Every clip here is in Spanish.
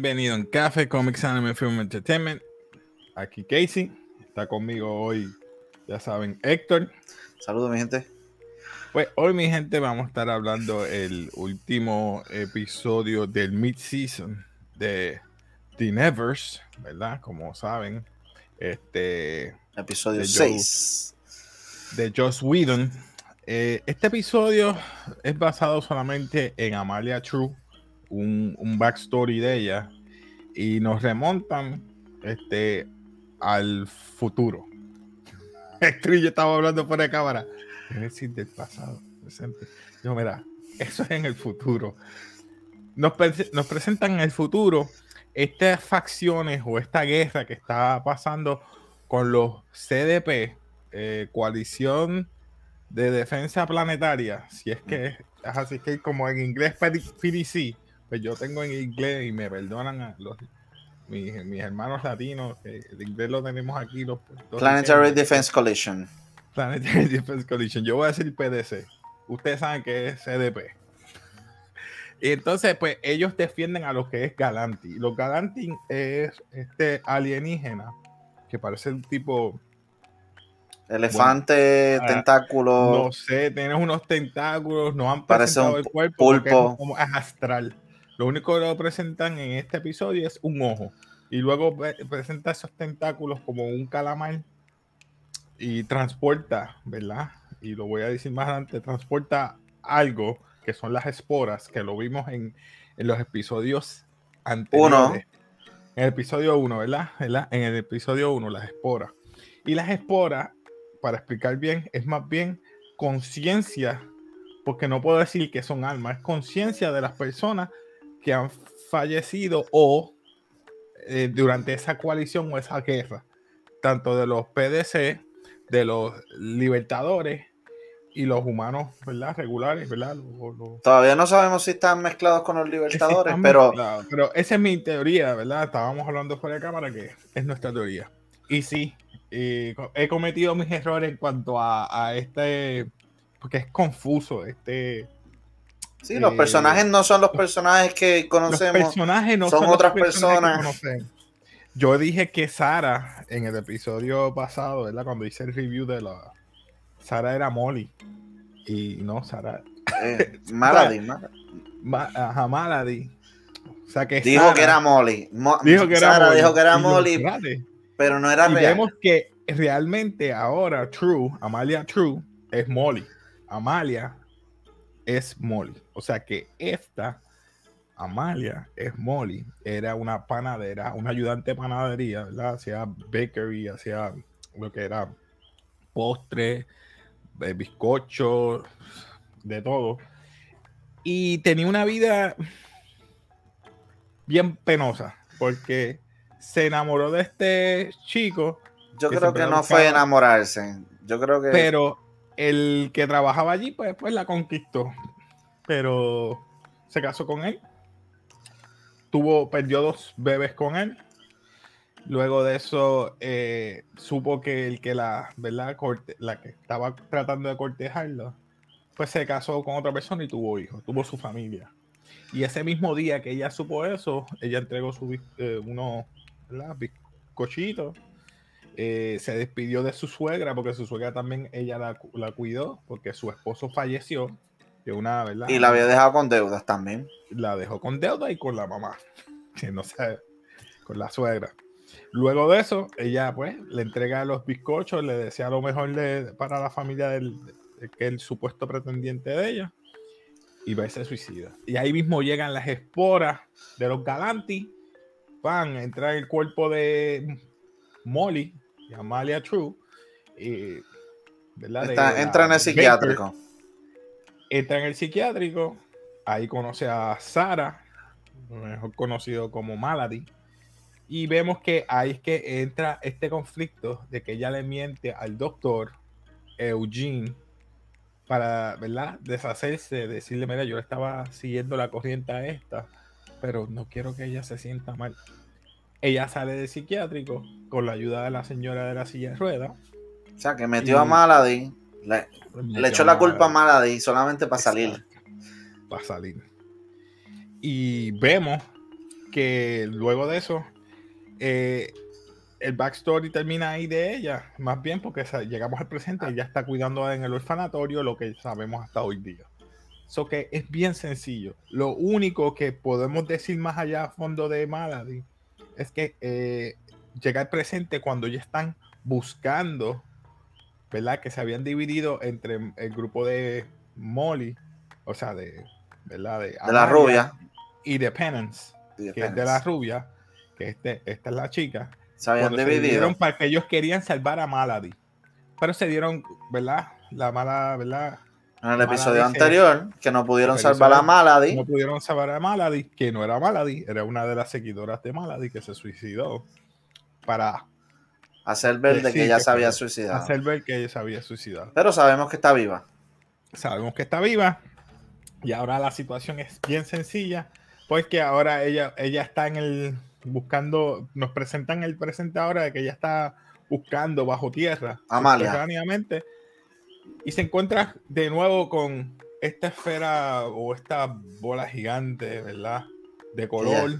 Bienvenido en Café Comics Anime Film Entertainment. Aquí Casey, está conmigo hoy, ya saben, Héctor. Saludos, mi gente. Pues hoy, mi gente, vamos a estar hablando el último episodio del mid-season de The Nevers, ¿verdad? Como saben, este. Episodio 6. De Joss Whedon. Eh, este episodio es basado solamente en Amalia True un, backstory de ella y nos remontan este, al futuro. Esto yo estaba hablando por la cámara. Es decir, del pasado, presente. Yo, mira, eso es en el futuro. Nos, presentan en el futuro estas facciones o esta guerra que está pasando con los CDP, eh, Coalición de Defensa Planetaria, si es que así que como en inglés PDC, pues yo tengo en inglés y me perdonan a los mis, hermanos latinos, el inglés lo tenemos aquí. Los, Planetary Defense Coalition. Planetary Defense Coalition. Yo voy a decir PDC. Ustedes saben que es CDP. Y entonces, pues ellos defienden a lo que es Galanti. Los Galanti es este alienígena que parece un tipo. Elefante, ah, tentáculo. No sé, tiene unos tentáculos, no han parece un el cuerpo pulpo. como es astral. Lo único que lo presentan en este episodio es un ojo. Y luego presenta esos tentáculos como un calamar y transporta, ¿verdad? Y lo voy a decir más adelante, transporta algo que son las esporas, que lo vimos en, los episodios anteriores. Uno. En el episodio 1, ¿verdad? En el episodio 1, las esporas. Y las esporas, para explicar bien, es más bien conciencia, porque no puedo decir que son almas, es conciencia de las personas que han fallecido o eh, durante esa coalición o esa guerra, tanto de los PDC, de los libertadores y los humanos, ¿verdad? Regulares, ¿verdad? Todavía no sabemos si están mezclados con los libertadores, pero... pero esa es mi teoría, ¿verdad? Estábamos hablando fuera de cámara que es nuestra teoría. Y sí, he cometido mis errores en cuanto a, a este, porque es confuso, este Sí, los personajes no son los personajes que conocemos. Los personajes no son, otras personas. Yo dije que Sara, en el episodio pasado, ¿verdad? Cuando hice el review de la. Sara era Molly. Y no, Sara. Eh, Malady, Ajá, Malady. O sea que dijo que era Molly. dijo que era Sara dijo que era Molly. pero no era y Vemos que realmente ahora True, Amalia True, es Molly. Amalia es Molly. O sea que esta, Amalia, es Molly. Era una panadera, una ayudante de panadería, ¿verdad? Hacía bakery, hacía lo que era postre, eh, bizcocho, de todo. Y tenía una vida bien penosa, porque se enamoró de este chico. Yo creo que no fue enamorarse. Yo creo que. Pero el que trabajaba allí, pues, pues la conquistó. Pero se casó con él. Tuvo, perdió dos bebés con él. Luego de eso, eh, supo que el que la, ¿verdad? La que estaba tratando de cortejarlo, pues se casó con otra persona y tuvo hijos, tuvo su familia. Y ese mismo día que ella supo eso, ella entregó su, eh, unos bizcochitos eh, se despidió de su suegra porque su suegra también ella la, cuidó porque su esposo falleció. Una, ¿verdad? Y la había dejado con deudas también. La dejó con deuda y con la mamá, que no sé, con la suegra. Luego de eso, ella pues le entrega los bizcochos, le desea lo mejor para la familia del que el supuesto pretendiente de ella y va a ser suicida. Y ahí mismo llegan las esporas de los Galanti, van a entrar el cuerpo de Molly, Amalia True. entra en el psiquiátrico. entra en el psiquiátrico. Ahí conoce a Sara, mejor conocido como Malady. Y vemos que ahí es que entra este conflicto de que ella le miente al doctor Eugene para, ¿verdad? Deshacerse, decirle, mira, yo estaba siguiendo la corriente a esta, pero no quiero que ella se sienta mal. Ella sale de psiquiátrico con la ayuda de la señora de la silla de ruedas. O sea, que metió a Malady, le, echó la culpa a Malady solamente para salir. Para salir. Y vemos que luego de eso, eh, el backstory termina ahí de ella, más bien porque llegamos al presente, ella está cuidando en el orfanatorio, lo que sabemos hasta hoy día. Eso que es bien sencillo. Lo único que podemos decir más allá a fondo de Malady es que eh, llega al presente cuando ya están buscando, ¿verdad? Que se habían dividido entre el grupo de Molly, o sea, de, ¿verdad? De, la rubia. Y de Penance, que es de la rubia, que este, esta es la chica. Se habían dividido. para que ellos querían salvar a Malady. Pero se dieron, ¿verdad? La mala, ¿verdad? En el episodio anterior, que no pudieron salvar a Malady. No pudieron salvar a Malady, que no era Malady, era una de las seguidoras de Malady que se suicidó para hacer ver de que ella se había suicidado. Hacer ver que ella se había suicidado. Pero sabemos que está viva. Sabemos que está viva. Y ahora la situación es bien sencilla, porque ahora ella, ella está en el buscando, nos presentan el presente ahora de que ella está buscando bajo tierra, Amalia. Y se encuentra de nuevo con esta esfera o esta bola gigante, ¿verdad? De color.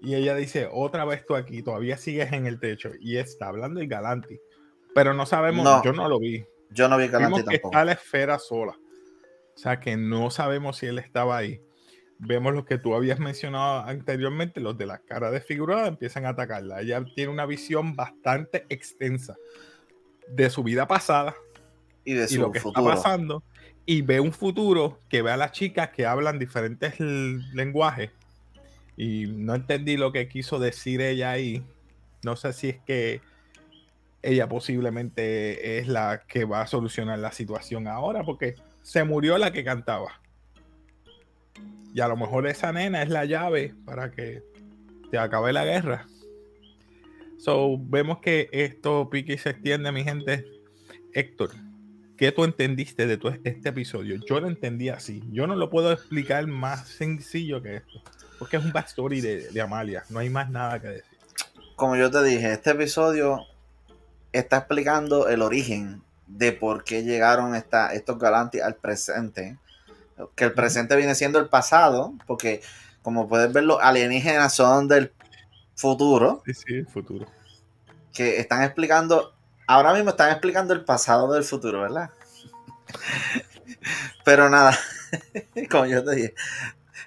Y ella dice, otra vez tú aquí, todavía sigues en el techo. Y está hablando el Galanti. Pero no sabemos, yo no lo vi. Yo no vi Galanti tampoco. está la esfera sola. O sea que no sabemos si él estaba ahí. Vemos lo que tú habías mencionado anteriormente, los de la cara desfigurada empiezan a atacarla. Ella tiene una visión bastante extensa de su vida pasada y de lo que está pasando. Y ve un futuro que ve a las chicas que hablan diferentes lenguajes y no entendí lo que quiso decir ella ahí. No sé si es que ella posiblemente es la que va a solucionar la situación ahora, porque se murió la que cantaba. Y a lo mejor esa nena es la llave para que se acabe la guerra. So, vemos que esto pique y se extiende, mi gente. Héctor, ¿qué tú entendiste de este episodio? Yo lo entendí así. Yo no lo puedo explicar más sencillo que esto. Porque es un backstory de, Amalia, no hay más nada que decir. Como yo te dije, este episodio está explicando el origen de por qué llegaron estos galantes al presente. Que el presente viene siendo el pasado, porque como puedes ver, los alienígenas son del futuro. Sí, sí, el futuro. Que están explicando, ahora mismo están explicando el pasado del futuro, ¿verdad? Pero nada, como yo te dije,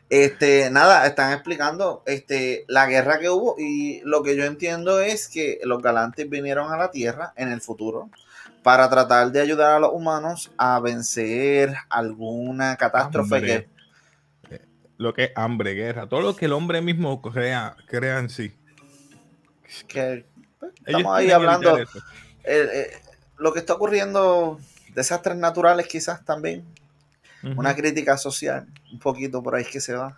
este, nada, están explicando este, la guerra que hubo y lo que yo entiendo es que los galantes vinieron a la Tierra en el futuro para tratar de ayudar a los humanos a vencer alguna catástrofe que... Lo que es hambre, guerra, todo lo que el hombre mismo crea, crea en sí. Que, pues, estamos ahí hablando... Eh, lo que está ocurriendo, desastres naturales quizás también, una crítica social, un poquito por ahí que se va.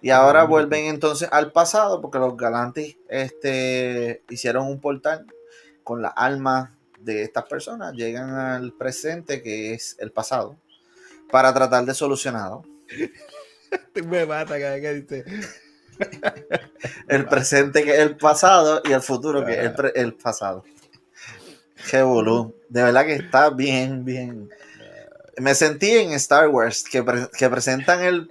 Y ahora vuelven entonces al pasado, porque los galantes este, hicieron un portal con la alma de estas personas, llegan al presente, que es el pasado, para tratar de solucionarlo. Me mata cada que dice. el presente que es el pasado y el futuro que es el, pasado. Qué boludo. De verdad que está bien, bien me sentí en Star Wars que, presentan el,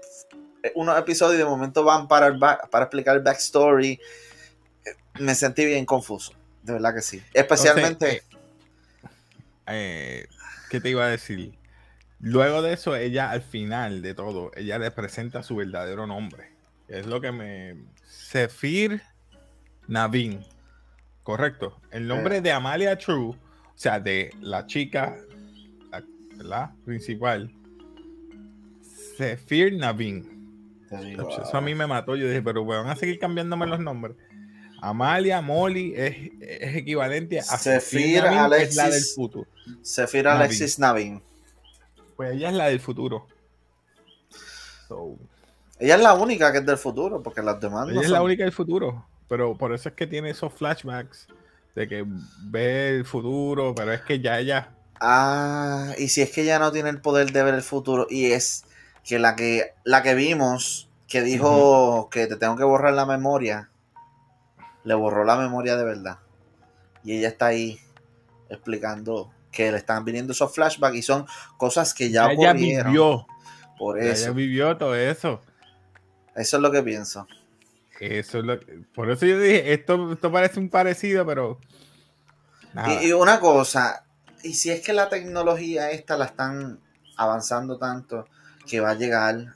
unos episodios y de momento van para, para explicar el backstory. Me sentí bien confuso, de verdad que sí. Especialmente. Eh, eh, ¿Qué te iba a decir? Luego de eso, ella al final de todo, ella le presenta su verdadero nombre. Es lo que me. Sephir Navin. Correcto. El nombre eh. de Amalia True, o sea, de la chica la Principal. Sefir Navin. Eso a mí me mató. Yo dije, pero van a seguir cambiándome los nombres. Amalia Molly es, equivalente a Sefir Alexis, es la del futuro. Sefir Alexis Navin. Pues ella es la del futuro. ella es la única que es del futuro, porque las demás Ella es la única del futuro, pero por eso es que tiene esos flashbacks de que ve el futuro, pero es que ya ella Ah, y si es que ella no tiene el poder de ver el futuro y es que la que, la que vimos que dijo que te tengo que borrar la memoria, le borró la memoria de verdad. Y ella está ahí explicando que le están viniendo esos flashbacks y son cosas que ya ella vivió. Por eso. Ella vivió todo eso. Eso es lo que pienso. Eso es lo por eso yo dije, esto, esto parece un parecido, pero. Y, una cosa, y si es que la tecnología esta la están avanzando tanto que va a llegar.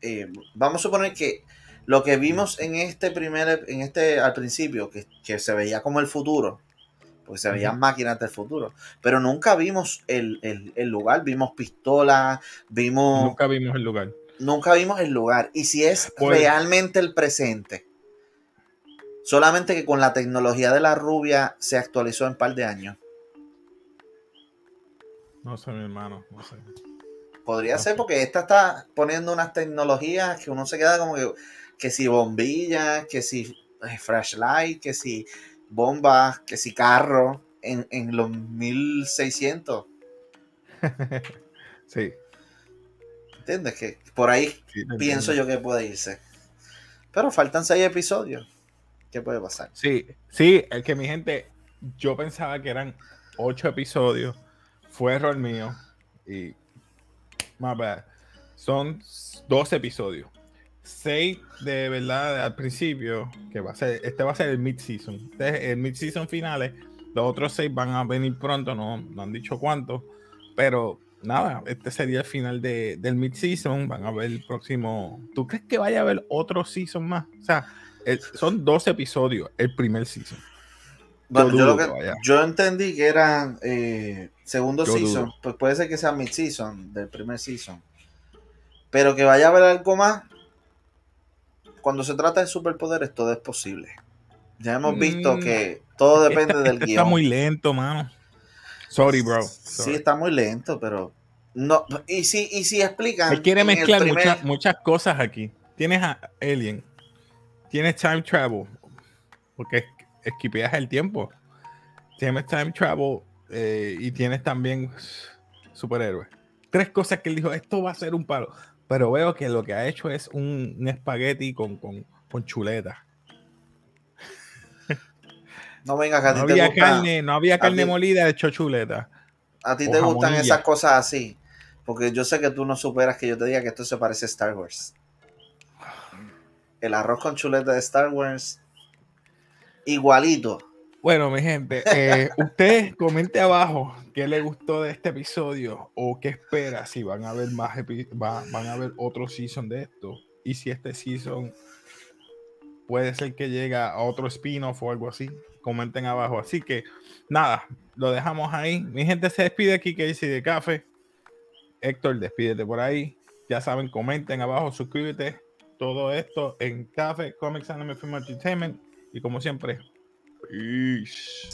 Eh, vamos a suponer que lo que vimos en este primer, en este al principio, que, se veía como el futuro, porque se veían máquinas del futuro, pero nunca vimos el, lugar, vimos pistolas, vimos... Nunca vimos el lugar. Nunca vimos el lugar. Y si es pues realmente el presente, solamente que con la tecnología de la rubia se actualizó en un par de años. No sé, mi hermano, no sé. Podría ser porque esta está poniendo unas tecnologías que uno se queda como que, que si bombillas, que si eh, flashlight, que si bombas, que si carro en, en los 1600. sí. ¿Entiendes? Que por ahí pienso yo que puede irse. Pero faltan seis episodios. ¿Qué puede pasar? Sí, sí, es que mi gente, yo pensaba que eran ocho episodios. Fue error mío. Y más bad. Son dos episodios. Seis de verdad al principio, que va a ser, este va a ser el mid-season. Este el mid-season finales. Los otros seis van a venir pronto, no, no han dicho cuánto. Pero nada, este sería el final de, del mid-season. Van a ver el próximo. ¿Tú crees que vaya a haber otro season más? O sea, son dos episodios el primer season. Bueno, yo, entendí que eran eh, segundo season, pues puede ser que sea mid-season del primer season. Pero que vaya a haber algo más. Cuando se trata de superpoderes, todo es posible. Ya hemos visto mm. que todo depende del guion. Está muy lento, mano. Sorry, bro. Sí, está muy lento, pero no. Y si, y si explican. Él quiere mezclar muchas, muchas cosas aquí. Tienes a Alien, tienes Time Travel, porque esquipeas el tiempo. Tienes Time Travel eh, y tienes también superhéroes. Tres cosas que él dijo: esto va a ser un palo. Pero veo que lo que ha hecho es un, un espagueti con, con, con chuleta. No vengas a ti no había carne, no había carne molida de chuleta. A ti te gustan esas cosas así. Porque yo sé que tú no superas que yo te diga que esto se parece a Star Wars. El arroz con chuleta de Star Wars. Igualito. Bueno, mi gente, eh, usted comente abajo qué le gustó de este episodio o qué espera si van a ver más van a ver otro season de esto y si este season puede ser que llegue a otro spin-off o algo así comenten abajo. Así que nada, lo dejamos ahí. Mi gente se despide aquí, dice de café. Héctor, despídete por ahí. Ya saben, comenten abajo, suscríbete. Todo esto en Café Comics Anime Film Entertainment. Y como siempre, peace.